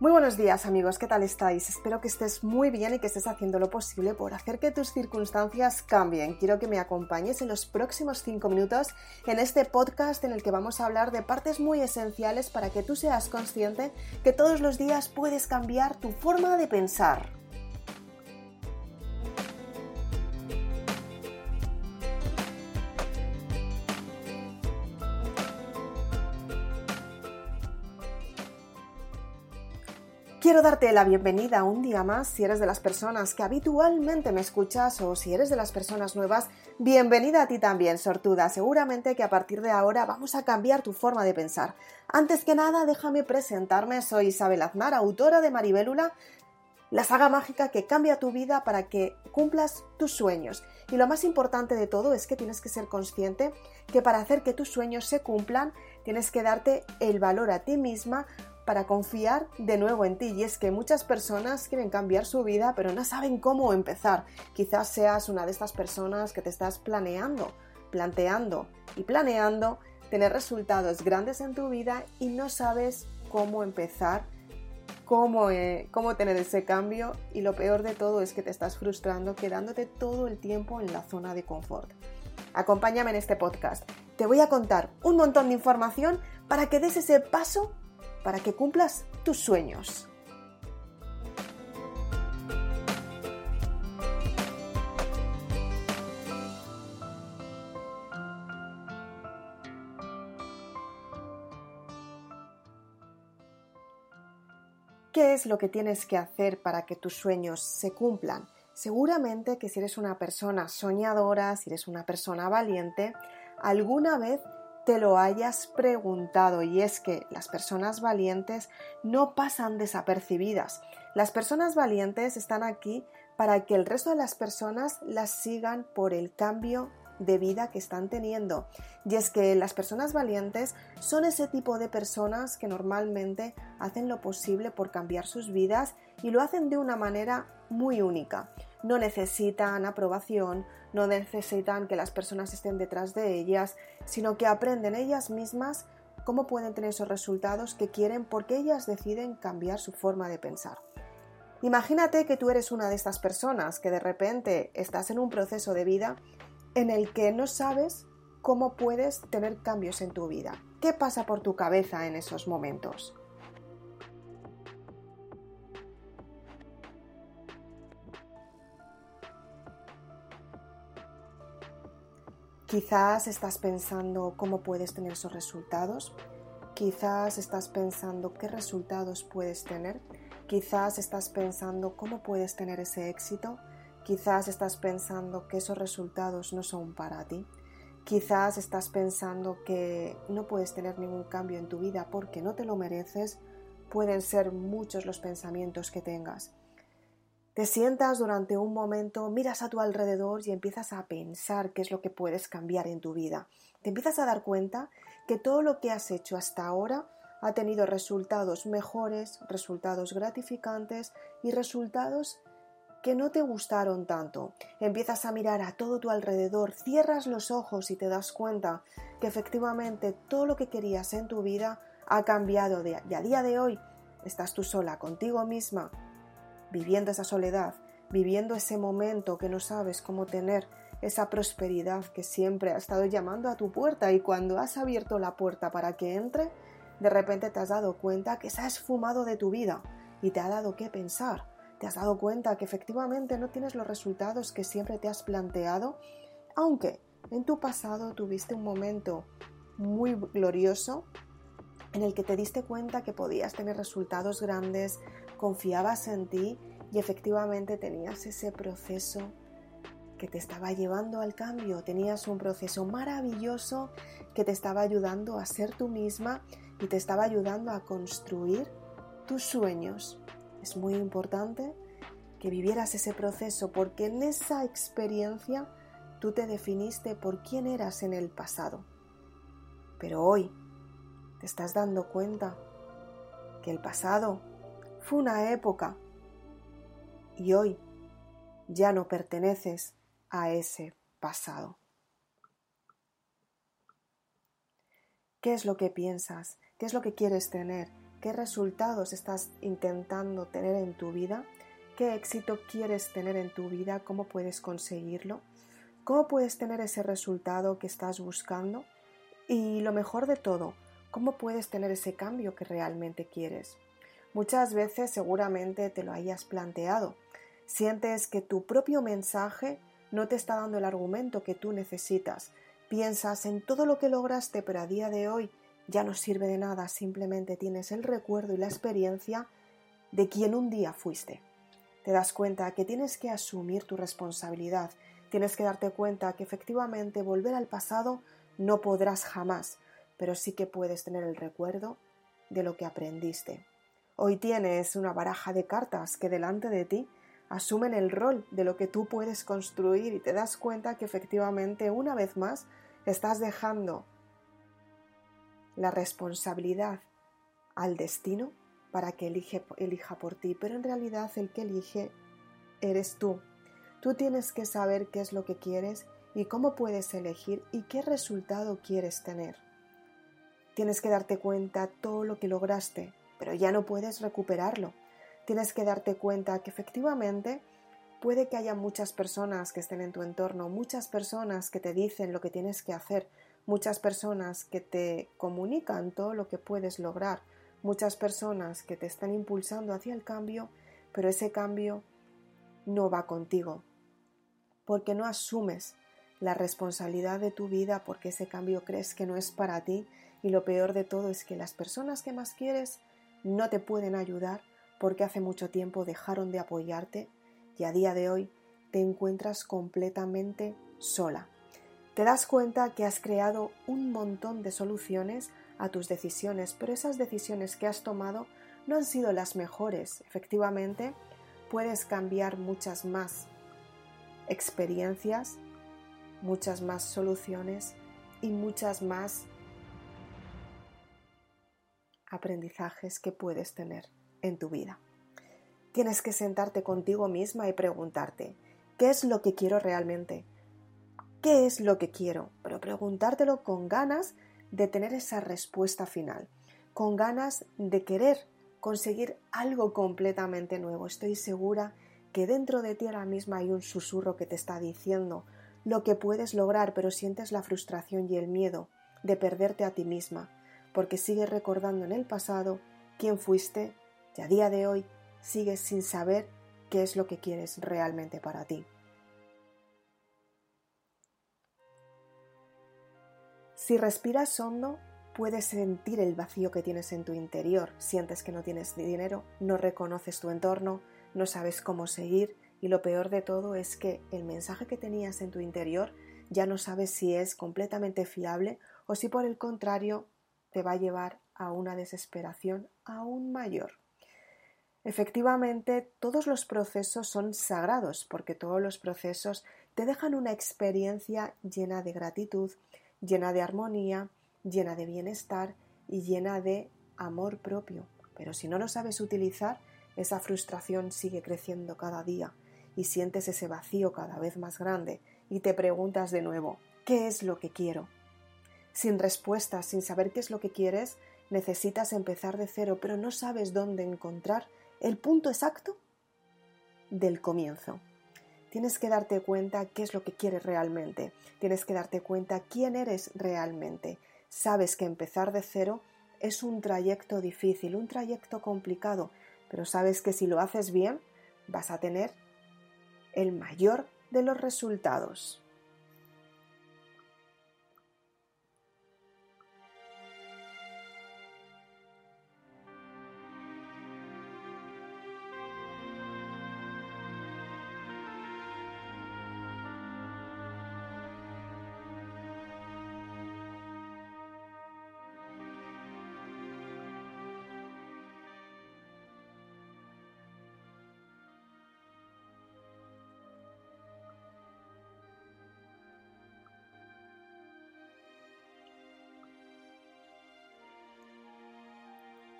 Muy buenos días amigos, ¿qué tal estáis? Espero que estés muy bien y que estés haciendo lo posible por hacer que tus circunstancias cambien. Quiero que me acompañes en los próximos 5 minutos en este podcast en el que vamos a hablar de partes muy esenciales para que tú seas consciente que todos los días puedes cambiar tu forma de pensar. Quiero darte la bienvenida un día más si eres de las personas que habitualmente me escuchas o si eres de las personas nuevas, bienvenida a ti también, sortuda. Seguramente que a partir de ahora vamos a cambiar tu forma de pensar. Antes que nada, déjame presentarme. Soy Isabel Aznar, autora de Maribélula, la saga mágica que cambia tu vida para que cumplas tus sueños. Y lo más importante de todo es que tienes que ser consciente que para hacer que tus sueños se cumplan, tienes que darte el valor a ti misma para confiar de nuevo en ti. Y es que muchas personas quieren cambiar su vida, pero no saben cómo empezar. Quizás seas una de estas personas que te estás planeando, planteando y planeando tener resultados grandes en tu vida y no sabes cómo empezar, cómo, eh, cómo tener ese cambio y lo peor de todo es que te estás frustrando quedándote todo el tiempo en la zona de confort. Acompáñame en este podcast. Te voy a contar un montón de información para que des ese paso para que cumplas tus sueños. ¿Qué es lo que tienes que hacer para que tus sueños se cumplan? Seguramente que si eres una persona soñadora, si eres una persona valiente, alguna vez te lo hayas preguntado y es que las personas valientes no pasan desapercibidas. Las personas valientes están aquí para que el resto de las personas las sigan por el cambio de vida que están teniendo. Y es que las personas valientes son ese tipo de personas que normalmente hacen lo posible por cambiar sus vidas y lo hacen de una manera muy única. No necesitan aprobación, no necesitan que las personas estén detrás de ellas, sino que aprenden ellas mismas cómo pueden tener esos resultados que quieren porque ellas deciden cambiar su forma de pensar. Imagínate que tú eres una de estas personas que de repente estás en un proceso de vida en el que no sabes cómo puedes tener cambios en tu vida. ¿Qué pasa por tu cabeza en esos momentos? Quizás estás pensando cómo puedes tener esos resultados. Quizás estás pensando qué resultados puedes tener. Quizás estás pensando cómo puedes tener ese éxito. Quizás estás pensando que esos resultados no son para ti. Quizás estás pensando que no puedes tener ningún cambio en tu vida porque no te lo mereces. Pueden ser muchos los pensamientos que tengas. Te sientas durante un momento, miras a tu alrededor y empiezas a pensar qué es lo que puedes cambiar en tu vida. Te empiezas a dar cuenta que todo lo que has hecho hasta ahora ha tenido resultados mejores, resultados gratificantes y resultados que no te gustaron tanto. Empiezas a mirar a todo tu alrededor, cierras los ojos y te das cuenta que efectivamente todo lo que querías en tu vida ha cambiado de, y a día de hoy estás tú sola contigo misma viviendo esa soledad, viviendo ese momento que no sabes cómo tener esa prosperidad que siempre ha estado llamando a tu puerta y cuando has abierto la puerta para que entre, de repente te has dado cuenta que se ha esfumado de tu vida y te ha dado que pensar. Te has dado cuenta que efectivamente no tienes los resultados que siempre te has planteado, aunque en tu pasado tuviste un momento muy glorioso en el que te diste cuenta que podías tener resultados grandes, confiabas en ti y efectivamente tenías ese proceso que te estaba llevando al cambio, tenías un proceso maravilloso que te estaba ayudando a ser tú misma y te estaba ayudando a construir tus sueños. Es muy importante que vivieras ese proceso porque en esa experiencia tú te definiste por quién eras en el pasado. Pero hoy te estás dando cuenta que el pasado fue una época y hoy ya no perteneces a ese pasado. ¿Qué es lo que piensas? ¿Qué es lo que quieres tener? Qué resultados estás intentando tener en tu vida, qué éxito quieres tener en tu vida, cómo puedes conseguirlo, cómo puedes tener ese resultado que estás buscando y lo mejor de todo, cómo puedes tener ese cambio que realmente quieres. Muchas veces seguramente te lo hayas planteado. Sientes que tu propio mensaje no te está dando el argumento que tú necesitas. Piensas en todo lo que lograste, pero a día de hoy ya no sirve de nada, simplemente tienes el recuerdo y la experiencia de quien un día fuiste. Te das cuenta que tienes que asumir tu responsabilidad, tienes que darte cuenta que efectivamente volver al pasado no podrás jamás, pero sí que puedes tener el recuerdo de lo que aprendiste. Hoy tienes una baraja de cartas que delante de ti asumen el rol de lo que tú puedes construir y te das cuenta que efectivamente una vez más estás dejando la responsabilidad al destino para que elija por ti, pero en realidad el que elige eres tú. Tú tienes que saber qué es lo que quieres y cómo puedes elegir y qué resultado quieres tener. Tienes que darte cuenta todo lo que lograste, pero ya no puedes recuperarlo. Tienes que darte cuenta que efectivamente puede que haya muchas personas que estén en tu entorno, muchas personas que te dicen lo que tienes que hacer, muchas personas que te comunican todo lo que puedes lograr, muchas personas que te están impulsando hacia el cambio, pero ese cambio no va contigo, porque no asumes la responsabilidad de tu vida, porque ese cambio crees que no es para ti y lo peor de todo es que las personas que más quieres no te pueden ayudar porque hace mucho tiempo dejaron de apoyarte y a día de hoy te encuentras completamente sola. Te das cuenta que has creado un montón de soluciones a tus decisiones, pero esas decisiones que has tomado no han sido las mejores. Efectivamente, puedes cambiar muchas más experiencias, muchas más soluciones y muchas más aprendizajes que puedes tener en tu vida. Tienes que sentarte contigo misma y preguntarte, ¿qué es lo que quiero realmente? ¿Qué es lo que quiero? Pero preguntártelo con ganas de tener esa respuesta final, con ganas de querer conseguir algo completamente nuevo. Estoy segura que dentro de ti ahora misma hay un susurro que te está diciendo lo que puedes lograr, pero sientes la frustración y el miedo de perderte a ti misma, porque sigues recordando en el pasado quién fuiste y a día de hoy sigues sin saber qué es lo que quieres realmente para ti. Si respiras hondo, puedes sentir el vacío que tienes en tu interior. Sientes que no tienes dinero, no reconoces tu entorno, no sabes cómo seguir y lo peor de todo es que el mensaje que tenías en tu interior ya no sabes si es completamente fiable o si por el contrario te va a llevar a una desesperación aún mayor. Efectivamente, todos los procesos son sagrados porque todos los procesos te dejan una experiencia llena de gratitud, llena de armonía, llena de bienestar y llena de amor propio. Pero si no lo sabes utilizar, esa frustración sigue creciendo cada día y sientes ese vacío cada vez más grande y te preguntas de nuevo, ¿qué es lo que quiero? Sin respuestas, sin saber qué es lo que quieres, necesitas empezar de cero, pero no sabes dónde encontrar el punto exacto del comienzo. Tienes que darte cuenta qué es lo que quieres realmente. Tienes que darte cuenta quién eres realmente. Sabes que empezar de cero es un trayecto difícil, un trayecto complicado, pero sabes que si lo haces bien vas a tener el mayor de los resultados.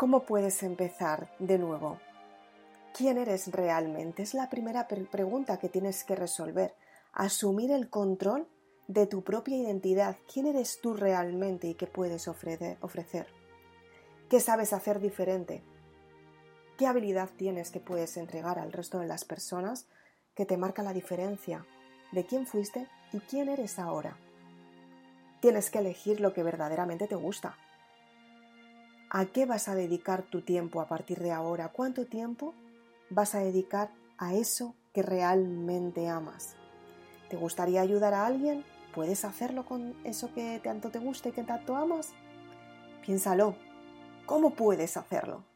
¿Cómo puedes empezar de nuevo? ¿Quién eres realmente? Es la primera pregunta que tienes que resolver. Asumir el control de tu propia identidad. ¿Quién eres tú realmente y qué puedes ofrecer? ¿Qué sabes hacer diferente? ¿Qué habilidad tienes que puedes entregar al resto de las personas que te marca la diferencia de quién fuiste y quién eres ahora? Tienes que elegir lo que verdaderamente te gusta. ¿A qué vas a dedicar tu tiempo a partir de ahora? ¿Cuánto tiempo vas a dedicar a eso que realmente amas? ¿Te gustaría ayudar a alguien? ¿Puedes hacerlo con eso que tanto te gusta y que tanto amas? Piénsalo. ¿Cómo puedes hacerlo?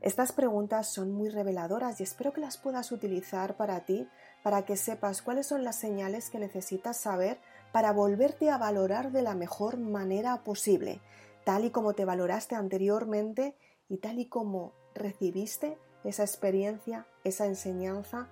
Estas preguntas son muy reveladoras y espero que las puedas utilizar para ti, para que sepas cuáles son las señales que necesitas saber para volverte a valorar de la mejor manera posible, tal y como te valoraste anteriormente y tal y como recibiste esa experiencia, esa enseñanza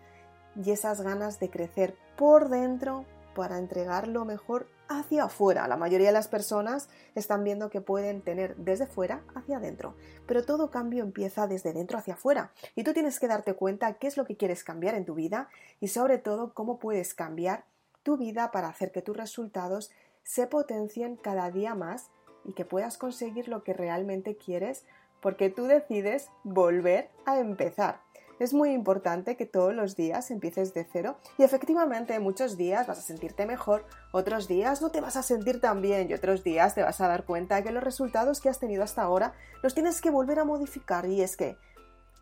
y esas ganas de crecer por dentro para entregar lo mejor hacia afuera. La mayoría de las personas están viendo que pueden tener desde fuera hacia adentro, pero todo cambio empieza desde dentro hacia afuera y tú tienes que darte cuenta qué es lo que quieres cambiar en tu vida y sobre todo cómo puedes cambiar tu vida para hacer que tus resultados se potencien cada día más y que puedas conseguir lo que realmente quieres porque tú decides volver a empezar. Es muy importante que todos los días empieces de cero y efectivamente muchos días vas a sentirte mejor, otros días no te vas a sentir tan bien y otros días te vas a dar cuenta que los resultados que has tenido hasta ahora los tienes que volver a modificar. Y es que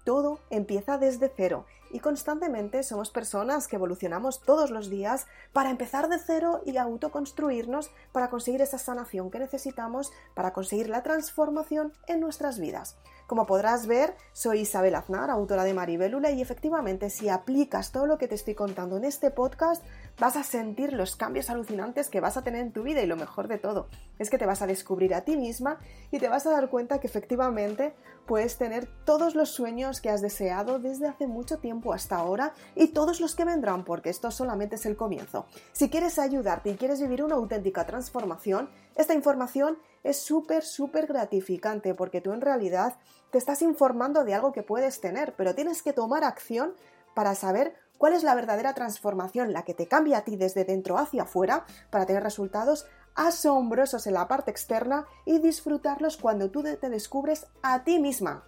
todo empieza desde cero y constantemente somos personas que evolucionamos todos los días para empezar de cero y autoconstruirnos para conseguir esa sanación que necesitamos para conseguir la transformación en nuestras vidas. Como podrás ver, soy Isabel Aznar, autora de Maribelula, y efectivamente si aplicas todo lo que te estoy contando en este podcast, vas a sentir los cambios alucinantes que vas a tener en tu vida y lo mejor de todo es que te vas a descubrir a ti misma y te vas a dar cuenta que efectivamente puedes tener todos los sueños que has deseado desde hace mucho tiempo hasta ahora y todos los que vendrán porque esto solamente es el comienzo. Si quieres ayudarte y quieres vivir una auténtica transformación, esta información es súper, súper gratificante porque tú en realidad te estás informando de algo que puedes tener, pero tienes que tomar acción para saber cuál es la verdadera transformación, la que te cambia a ti desde dentro hacia afuera para tener resultados asombrosos en la parte externa y disfrutarlos cuando tú te descubres a ti misma.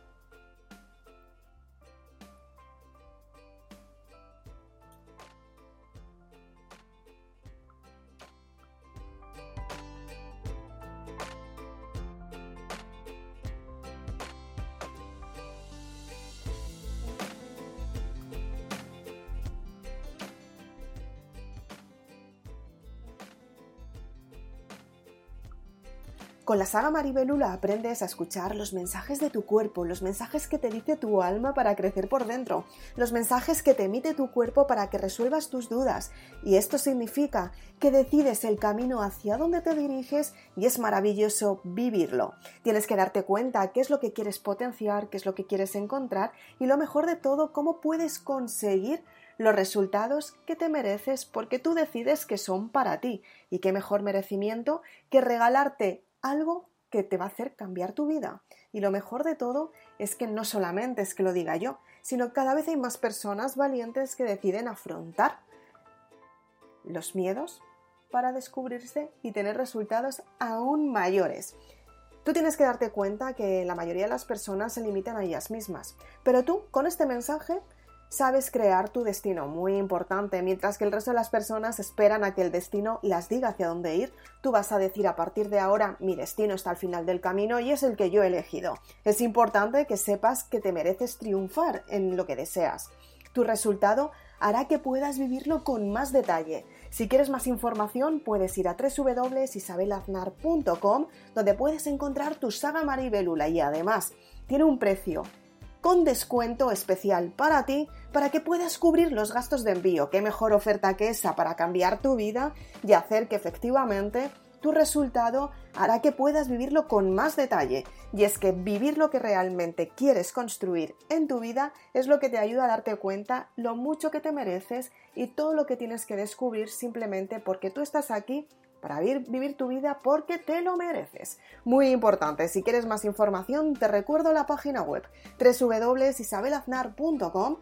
Con la saga Maribelula aprendes a escuchar los mensajes de tu cuerpo, los mensajes que te dice tu alma para crecer por dentro, los mensajes que te emite tu cuerpo para que resuelvas tus dudas. Y esto significa que decides el camino hacia donde te diriges y es maravilloso vivirlo. Tienes que darte cuenta qué es lo que quieres potenciar, qué es lo que quieres encontrar y lo mejor de todo, cómo puedes conseguir los resultados que te mereces porque tú decides que son para ti. Y qué mejor merecimiento que regalarte algo que te va a hacer cambiar tu vida. Y lo mejor de todo es que no solamente es que lo diga yo, sino que cada vez hay más personas valientes que deciden afrontar los miedos para descubrirse y tener resultados aún mayores. Tú tienes que darte cuenta que la mayoría de las personas se limitan a ellas mismas, pero tú con este mensaje Sabes crear tu destino, muy importante. Mientras que el resto de las personas esperan a que el destino las diga hacia dónde ir, tú vas a decir a partir de ahora mi destino está al final del camino y es el que yo he elegido. Es importante que sepas que te mereces triunfar en lo que deseas. Tu resultado hará que puedas vivirlo con más detalle. Si quieres más información, puedes ir a www.isabelaznar.com donde puedes encontrar tu saga Maribelula y además tiene un precio con descuento especial para ti para que puedas cubrir los gastos de envío. ¿Qué mejor oferta que esa para cambiar tu vida y hacer que efectivamente tu resultado hará que puedas vivirlo con más detalle. Y es que vivir lo que realmente quieres construir en tu vida es lo que te ayuda a darte cuenta lo mucho que te mereces y todo lo que tienes que descubrir simplemente porque tú estás aquí para vivir, tu vida porque te lo mereces. Muy importante, si quieres más información, te recuerdo la página web www.isabelaznar.com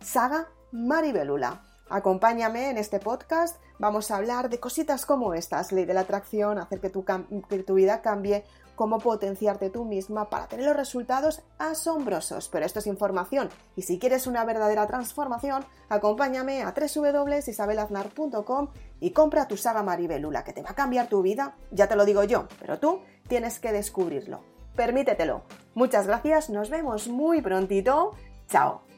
saga Maribelula. Acompáñame en este podcast, vamos a hablar de cositas como estas, ley de la atracción, hacer que tu, que tu vida cambie, cómo potenciarte tú misma para tener los resultados asombrosos. Pero esto es información y si quieres una verdadera transformación, acompáñame a www.isabelaznar.com y compra tu saga Maribelula, que te va a cambiar tu vida, ya te lo digo yo, pero tú tienes que descubrirlo. Permítetelo. Muchas gracias, nos vemos muy prontito. Chao.